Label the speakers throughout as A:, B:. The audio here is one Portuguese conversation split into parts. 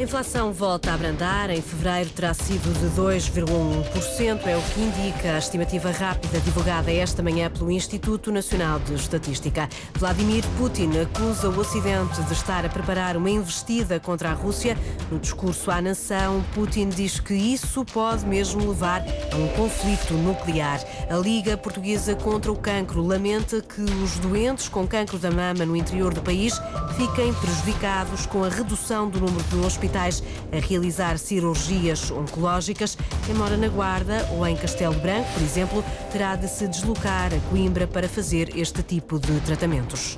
A: Inflação volta a abrandar. Em fevereiro terá sido de 2,1%, é o que indica a estimativa rápida divulgada esta manhã pelo Instituto Nacional de Estatística. Vladimir Putin acusa o Ocidente de estar a preparar uma investida contra a Rússia. No discurso à nação, Putin diz que isso pode mesmo levar a um conflito nuclear. A Liga Portuguesa contra o Cancro lamenta que os doentes com cancro da mama no interior do país fiquem prejudicados com a redução do número de hospitais hospitais a realizar cirurgias oncológicas. Quem mora na Guarda ou em Castelo Branco, por exemplo, terá de se deslocar a Coimbra para fazer este tipo de tratamentos.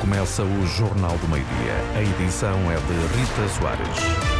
B: Começa o Jornal do Meio-Dia. A edição é de Rita Soares.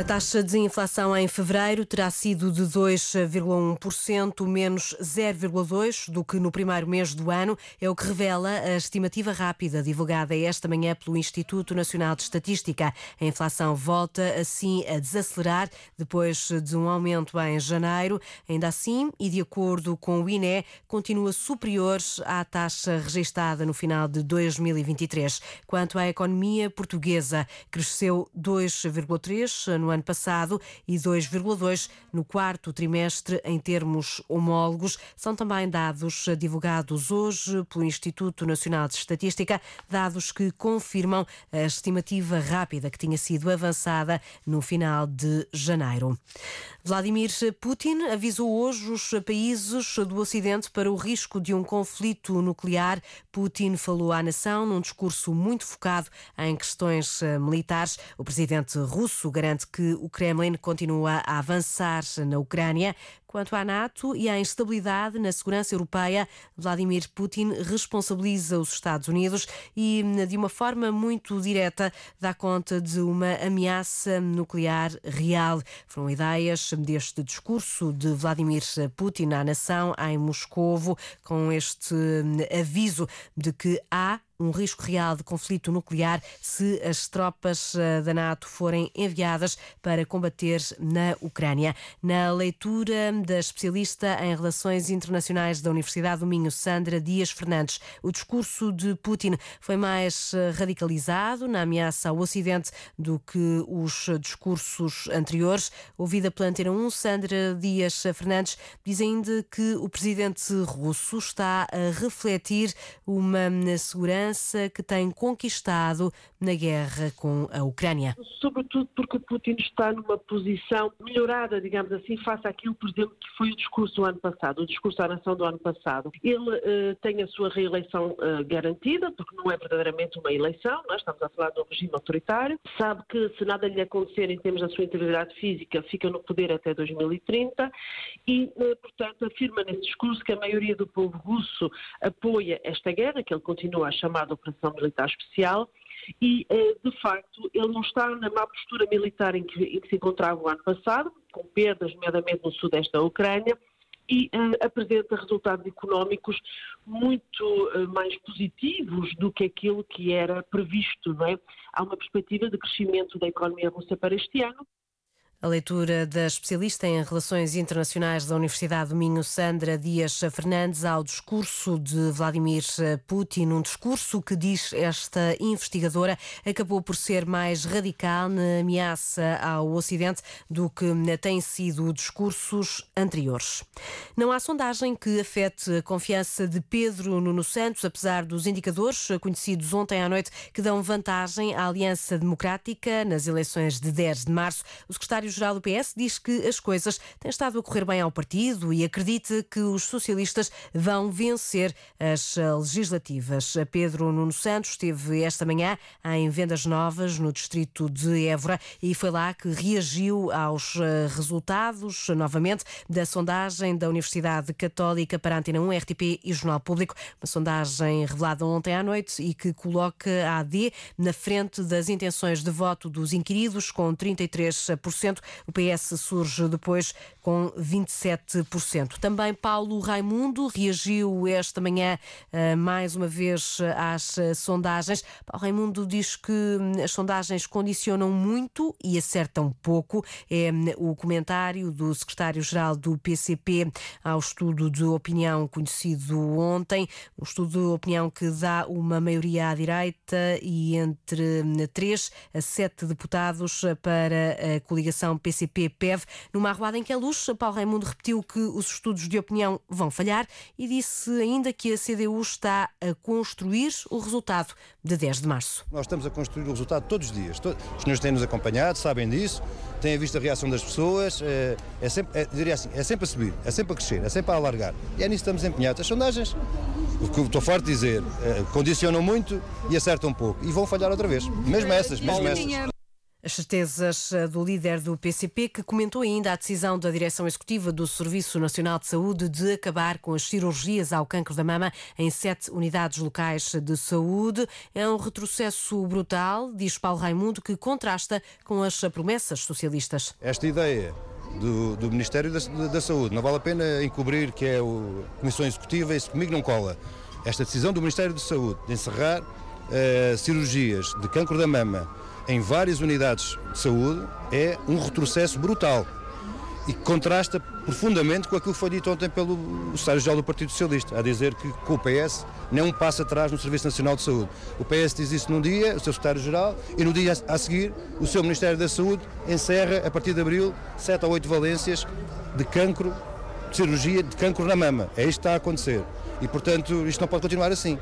A: A taxa de inflação em fevereiro terá sido de 2,1%, menos 0,2% do que no primeiro mês do ano, é o que revela a estimativa rápida divulgada esta manhã pelo Instituto Nacional de Estatística. A inflação volta assim a desacelerar depois de um aumento em janeiro. Ainda assim, e de acordo com o INE, continua superior à taxa registada no final de 2023. Quanto à economia portuguesa, cresceu 2,3% no ano passado e 2,2% no quarto trimestre em termos homólogos. São também dados divulgados hoje pelo Instituto Nacional de Estatística, dados que confirmam a estimativa rápida que tinha sido avançada no final de janeiro. Vladimir Putin avisou hoje os países do Ocidente para o risco de um conflito nuclear. Putin falou à nação num discurso muito focado em questões militares. O presidente russo garante que que o Kremlin continua a avançar na Ucrânia. Quanto à NATO e à instabilidade na segurança europeia, Vladimir Putin responsabiliza os Estados Unidos e, de uma forma muito direta, dá conta de uma ameaça nuclear real. Foram ideias deste discurso de Vladimir Putin à nação em Moscovo, com este aviso de que há um risco real de conflito nuclear se as tropas eh, da NATO forem enviadas para combater na Ucrânia. Na leitura da especialista em relações internacionais da Universidade do Minho, Sandra Dias Fernandes, o discurso de Putin foi mais eh, radicalizado na ameaça ao Ocidente do que os discursos anteriores. Ouvida pela Antena 1, Sandra Dias Fernandes diz ainda que o presidente russo está a refletir uma segurança que tem conquistado na guerra com a Ucrânia.
C: Sobretudo porque Putin está numa posição melhorada, digamos assim, face àquilo, por exemplo, que foi o discurso do ano passado, o discurso à nação do ano passado. Ele uh, tem a sua reeleição uh, garantida, porque não é verdadeiramente uma eleição, nós é? estamos a falar de um regime autoritário. Sabe que se nada lhe acontecer em termos da sua integridade física, fica no poder até 2030 e, uh, portanto, afirma nesse discurso que a maioria do povo russo apoia esta guerra, que ele continua a chamar chamada Operação Militar Especial, e, eh, de facto, ele não está na má postura militar em que, em que se encontrava o ano passado, com perdas, nomeadamente no sudeste da Ucrânia, e uh, apresenta resultados económicos muito uh, mais positivos do que aquilo que era previsto, não é? Há uma perspectiva de crescimento da economia russa para este ano.
A: A leitura da especialista em Relações Internacionais da Universidade do Minho, Sandra Dias Fernandes, ao discurso de Vladimir Putin, um discurso que, diz esta investigadora, acabou por ser mais radical na ameaça ao Ocidente do que têm sido discursos anteriores. Não há sondagem que afete a confiança de Pedro Nuno Santos, apesar dos indicadores conhecidos ontem à noite que dão vantagem à Aliança Democrática nas eleições de 10 de março. O secretário secretário-geral do PS diz que as coisas têm estado a correr bem ao partido e acredita que os socialistas vão vencer as legislativas. Pedro Nuno Santos esteve esta manhã em Vendas Novas, no distrito de Évora, e foi lá que reagiu aos eh, resultados, novamente, da sondagem da Universidade Católica para Antena 1, RTP e Jornal Público. Uma sondagem revelada ontem à noite e que coloca a AD na frente das intenções de voto dos inquiridos, com 33%, O PS surge depois com 27%. Também Paulo Raimundo reagiu esta manhã eh, mais uma vez às eh, sondagens. Paulo Raimundo diz que hum, as sondagens condicionam muito e acertam pouco. É hum, o comentário do secretário-geral do PCP ao estudo de opinião conhecido ontem. Um estudo de opinião que dá uma maioria à direita e entre 3 hum, a 7 deputados para a coligação PCP-PEV. Numa arruada em que a luz, Paulo Raimundo repetiu que os estudos de opinião vão falhar e disse ainda que a CDU está a construir o resultado de 10 de março.
D: Nós estamos a construir o resultado todos os dias. Os senhores têm-nos acompanhado, sabem disso, têm visto a reação das pessoas. É, é sempre, é, diria assim, é sempre a subir, é sempre a crescer, é sempre a alargar. E é nisso que estamos empenhados. As sondagens, o que estou farto de dizer, é, condicionam muito e acertam um pouco. E vão falhar outra vez. Mesmo essas, mesmo essas.
A: As certezas eh, do líder do PCP, que comentou ainda a decisão da direção executiva do Serviço Nacional de Saúde de acabar com as cirurgias ao cancro da mama em sete unidades locais de saúde. É um retrocesso brutal, diz Paulo Raimundo, que contrasta com as promessas socialistas.
D: Esta ideia do, do Ministério da, da, Saúde, não vale a pena encobrir que é a Comissão Executiva, isso comigo não cola. Esta decisão do Ministério da Saúde de encerrar uh, cirurgias de cancro da mama em várias unidades de saúde é um retrocesso brutal e que contrasta profundamente com aquilo que foi dito ontem pelo secretário-geral do Partido Socialista, a dizer que com o PS nem um passo atrás no Serviço Nacional de Saúde. O PS diz isso num dia, o seu secretário-geral, e no dia a seguir o seu Ministério da Saúde encerra, a partir de abril, sete ou oito valências de cancro, de cirurgia de cancro na mama. É isto que está a acontecer. E, portanto, isto não pode continuar assim.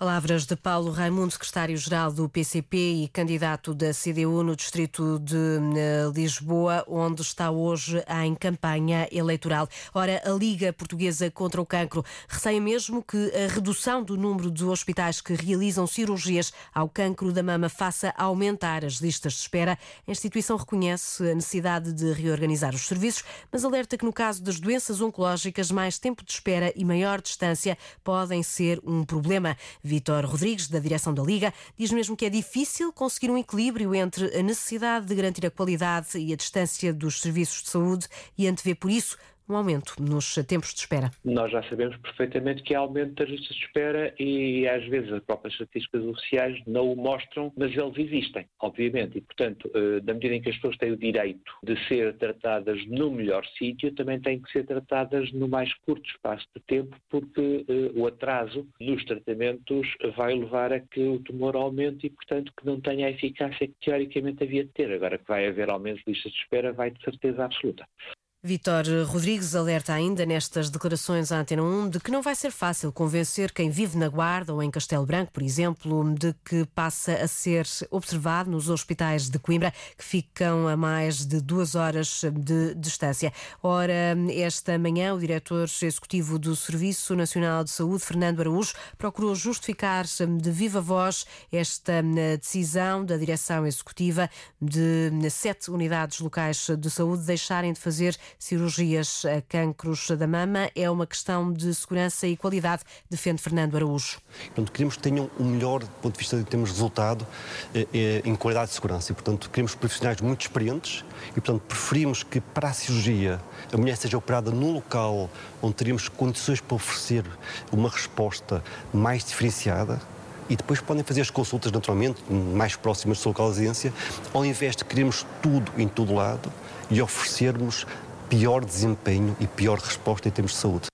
A: Palavras de Paulo Raimundo, secretário-geral do PCP e candidato da CDU no distrito de eh, Lisboa, onde está hoje em campanha eleitoral. Ora, a Liga Portuguesa contra o Cancro receia mesmo que a redução do número de hospitais que realizam cirurgias ao cancro da mama faça aumentar as listas de espera. A instituição reconhece a necessidade de reorganizar os serviços, mas alerta que no caso das doenças oncológicas, mais tempo de espera e maior distância podem ser um problema. Vítor Rodrigues, da direção da Liga, diz mesmo que é difícil conseguir um equilíbrio entre a necessidade de garantir a qualidade e a distância dos serviços de saúde e antevê por isso um aumento nos tempos de espera.
E: Nós já sabemos perfeitamente que há aumento das listas de espera e às vezes as próprias estatísticas oficiais não o mostram, mas eles existem, obviamente. E, portanto, eh, na medida em que as pessoas têm o direito de ser tratadas no melhor sítio, também têm que ser tratadas no mais curto espaço de tempo, porque eh, o atraso nos tratamentos vai levar a que o tumor aumente e, portanto, que não tenha a eficácia que teoricamente havia de ter. Agora que vai haver aumento de listas de espera, vai de certeza absoluta.
A: Vítor Rodrigues alerta ainda nestas declarações à Antena 1 de que não vai ser fácil convencer quem vive na Guarda ou em Castelo Branco, por exemplo, de que passa a ser observado nos hospitais de Coimbra, que ficam a mais de duas horas de distância. Ora, esta manhã, o diretor executivo do Serviço Nacional de Saúde, Fernando Araújo, procurou justificar de viva voz esta decisão da direção executiva de sete unidades locais de saúde deixarem de fazer cirurgias a cancros da mama é uma questão de segurança e qualidade, defende Fernando Araújo.
F: Portanto, queremos que tenham o melhor do ponto de vista de termos resultado eh, eh, em qualidade de segurança e, portanto, queremos profissionais muito experientes e, portanto, preferimos que para a cirurgia a mulher seja operada num local onde teríamos condições para oferecer uma resposta mais diferenciada e depois podem fazer as consultas naturalmente mais próximas da sua local de residência, ao invés de queremos tudo em todo lado e oferecermos pior desempenho e pior resposta em termos de saúde.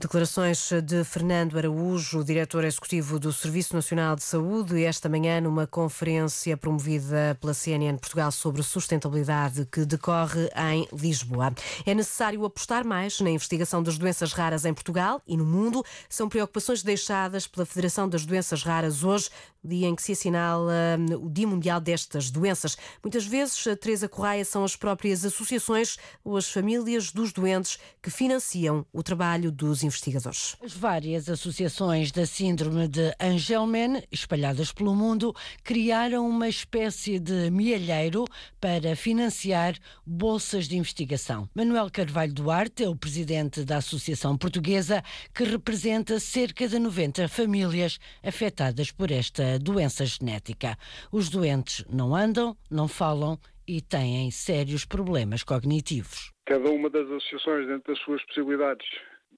A: Declarações de Fernando Araújo, diretor executivo do Serviço Nacional de Saúde, esta manhã numa conferência promovida pela CNN Portugal sobre sustentabilidade que decorre em Lisboa. É necessário apostar mais na investigação das doenças raras em Portugal e no mundo. São preocupações deixadas pela Federação das Doenças Raras hoje, dia em que se assinala hum, o Dia Mundial destas doenças. Muitas vezes, a Teresa Correia são as próprias associações ou as famílias dos doentes que financiam o trabalho dos investigadores.
G: As várias associações da Síndrome de Angelman, espalhadas pelo mundo, criaram uma espécie de mielheiro para financiar bolsas de investigação. Manuel Carvalho Duarte é o presidente da Associação Portuguesa, que representa cerca de 90 famílias afetadas por esta doença genética. Os doentes não andam, não falam e têm sérios problemas cognitivos.
H: Cada uma das associações, dentro das suas possibilidades,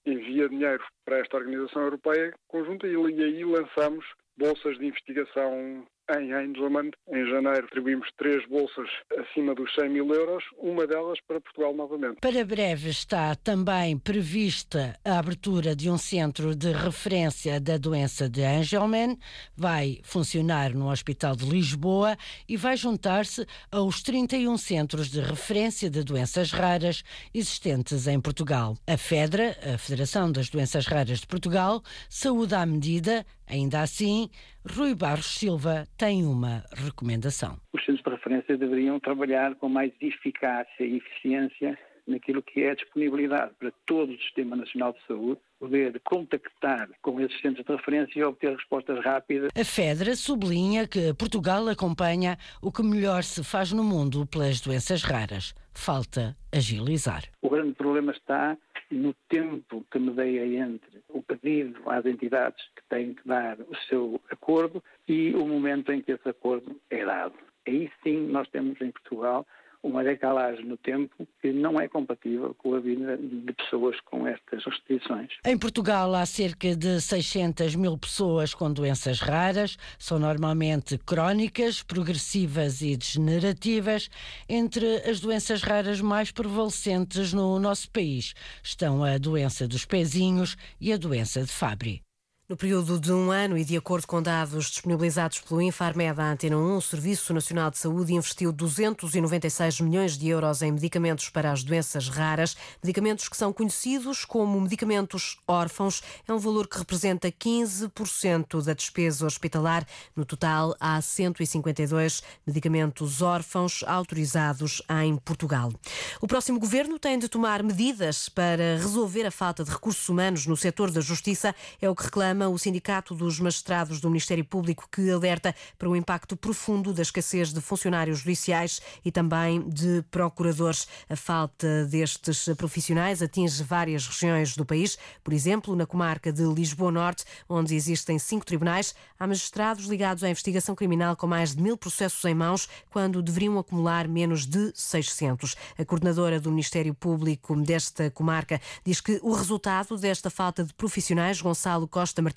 H: envia dinheiro para esta organização europeia conjunta e aí lançamos bolsas de investigação em Eindhoven. Em janeiro atribuímos três bolsas acima dos 100 mil euros, uma delas para Portugal novamente.
G: Para breve está também prevista a abertura de um centro de referência da doença de Angelman. Vai funcionar no Hospital de Lisboa e vai juntar-se aos 31 centros de referência de doenças raras existentes em Portugal. A FEDRA, a Federação das Doenças Raras de Portugal, saúde à medida, ainda assim, Rui Barros Silva tem uma recomendação.
I: Os centros de referência deveriam trabalhar com mais eficácia e eficiência naquilo que é a disponibilidade para todo o Sistema Nacional de Saúde poder contactar com esses centros de referência e obter respostas rápidas.
G: A FEDRA sublinha que Portugal acompanha o que melhor se faz no mundo pelas doenças raras. Falta agilizar.
I: O grande problema está no tempo que medeia entre o pedido às entidades que têm que dar o seu acordo e o momento em que esse acordo é dado. Aí sim nós temos em Portugal uma decalagem no tempo que não é compatível com a vida de pessoas com estas restrições.
G: Em Portugal há cerca de 600 mil pessoas com doenças raras, são normalmente crónicas, progressivas e degenerativas. Entre as doenças raras mais prevalecentes no nosso país estão a doença dos pezinhos e a doença de Fabry.
A: No período de um ano e de acordo com dados disponibilizados pelo Infarmed à Antena 1, o Serviço Nacional de Saúde investiu 296 milhões de euros em medicamentos para as doenças raras, medicamentos que são conhecidos como medicamentos órfãos. É um valor que representa 15% da despesa hospitalar. No total, há 152 medicamentos órfãos autorizados em Portugal. O próximo governo tem de tomar medidas para resolver a falta de recursos humanos no setor da justiça, é o que reclama o Sindicato dos Magistrados do Ministério Público, que alerta para o impacto profundo da escassez de funcionários judiciais e também de procuradores. A falta destes profissionais atinge várias regiões do país. Por exemplo, na comarca de Lisboa Norte, onde existem cinco tribunais, há magistrados ligados à investigação criminal com mais de mil processos em mãos, quando deveriam acumular menos de 600. A coordenadora do Ministério Público desta comarca diz que o resultado desta falta de profissionais, Gonçalo Costa Martins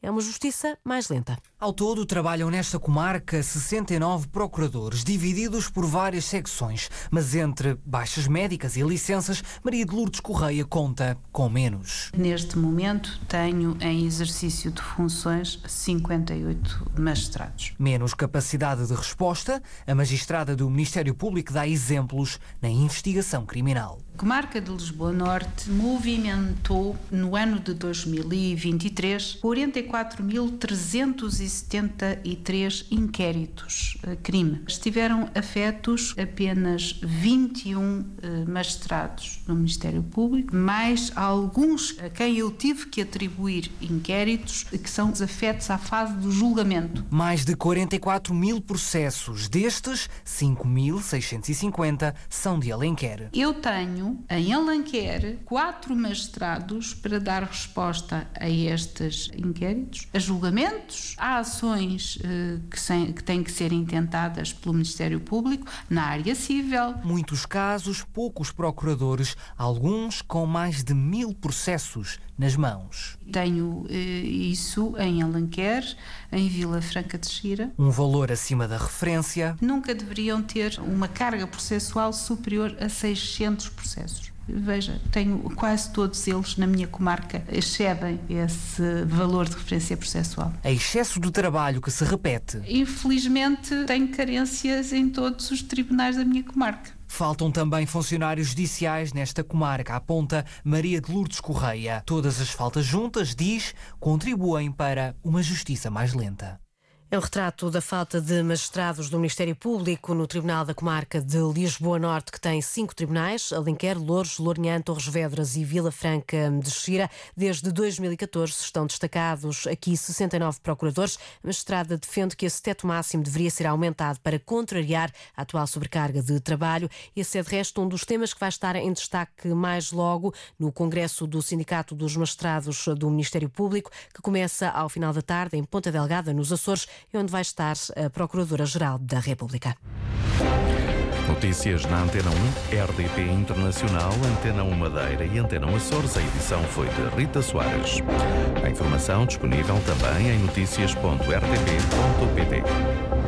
A: é uma justiça mais lenta.
J: Ao todo, trabalham nesta comarca 69 procuradores, divididos por várias secções, mas entre baixas médicas e licenças, Maria de Lourdes Correia conta com menos.
K: Neste momento, tenho em exercício de funções 58 magistrados.
J: Menos capacidade de resposta, a magistrada do Ministério Público dá exemplos na investigação criminal.
K: A comarca de Lisboa Norte movimentou no ano de 2023 44.373 inquéritos uh, crime. Estiveram afetos apenas 21 uh, magistrados no Ministério Público, mais alguns a quem eu tive que atribuir inquéritos que são afetos à fase do julgamento.
J: Mais de 44 mil processos, destes 5.650 são de Alenquer.
K: Eu tenho em Alenquer quatro magistrados para dar resposta a estes inquéritos, a julgamentos, a ações eh, que, sem, que têm que ser intentadas pelo Ministério Público na área civil.
J: Muitos casos, poucos procuradores, alguns com mais de mil processos nas mãos.
K: Tenho eh, isso em Alenquer, em Vila Franca de Xira.
J: Um valor acima da referência.
K: Nunca deveriam ter uma carga processual superior a 600 processos. Veja, tenho quase todos eles na minha comarca excedem esse valor de referência processual.
J: É excesso de trabalho que se repete.
K: Infelizmente, tenho carências em todos os tribunais da minha comarca.
J: Faltam também funcionários judiciais nesta comarca, aponta Maria de Lourdes Correia. Todas as faltas juntas, diz, contribuem para uma justiça mais lenta.
A: É um retrato da falta de magistrados do Ministério Público no Tribunal da Comarca de Lisboa Norte, que tem cinco tribunais: Alenquer, Louros, Lourinhã, Torres Vedras e Vila Franca de Xira. Desde 2014 estão destacados aqui 69 procuradores. A magistrada defende que esse teto máximo deveria ser aumentado para contrariar a atual sobrecarga de trabalho. Esse é, de resto, um dos temas que vai estar em destaque mais logo no Congresso do Sindicato dos Magistrados do Ministério Público, que começa ao final da tarde em Ponta Delgada, nos Açores e onde vai estar a Procuradora-Geral da República.
B: Notícias na Antena 1, RDP Internacional, Antena 1 Madeira e Antena 1 Açores. A edição foi de Rita Soares. A informação disponível também em notícias.rtp.pt.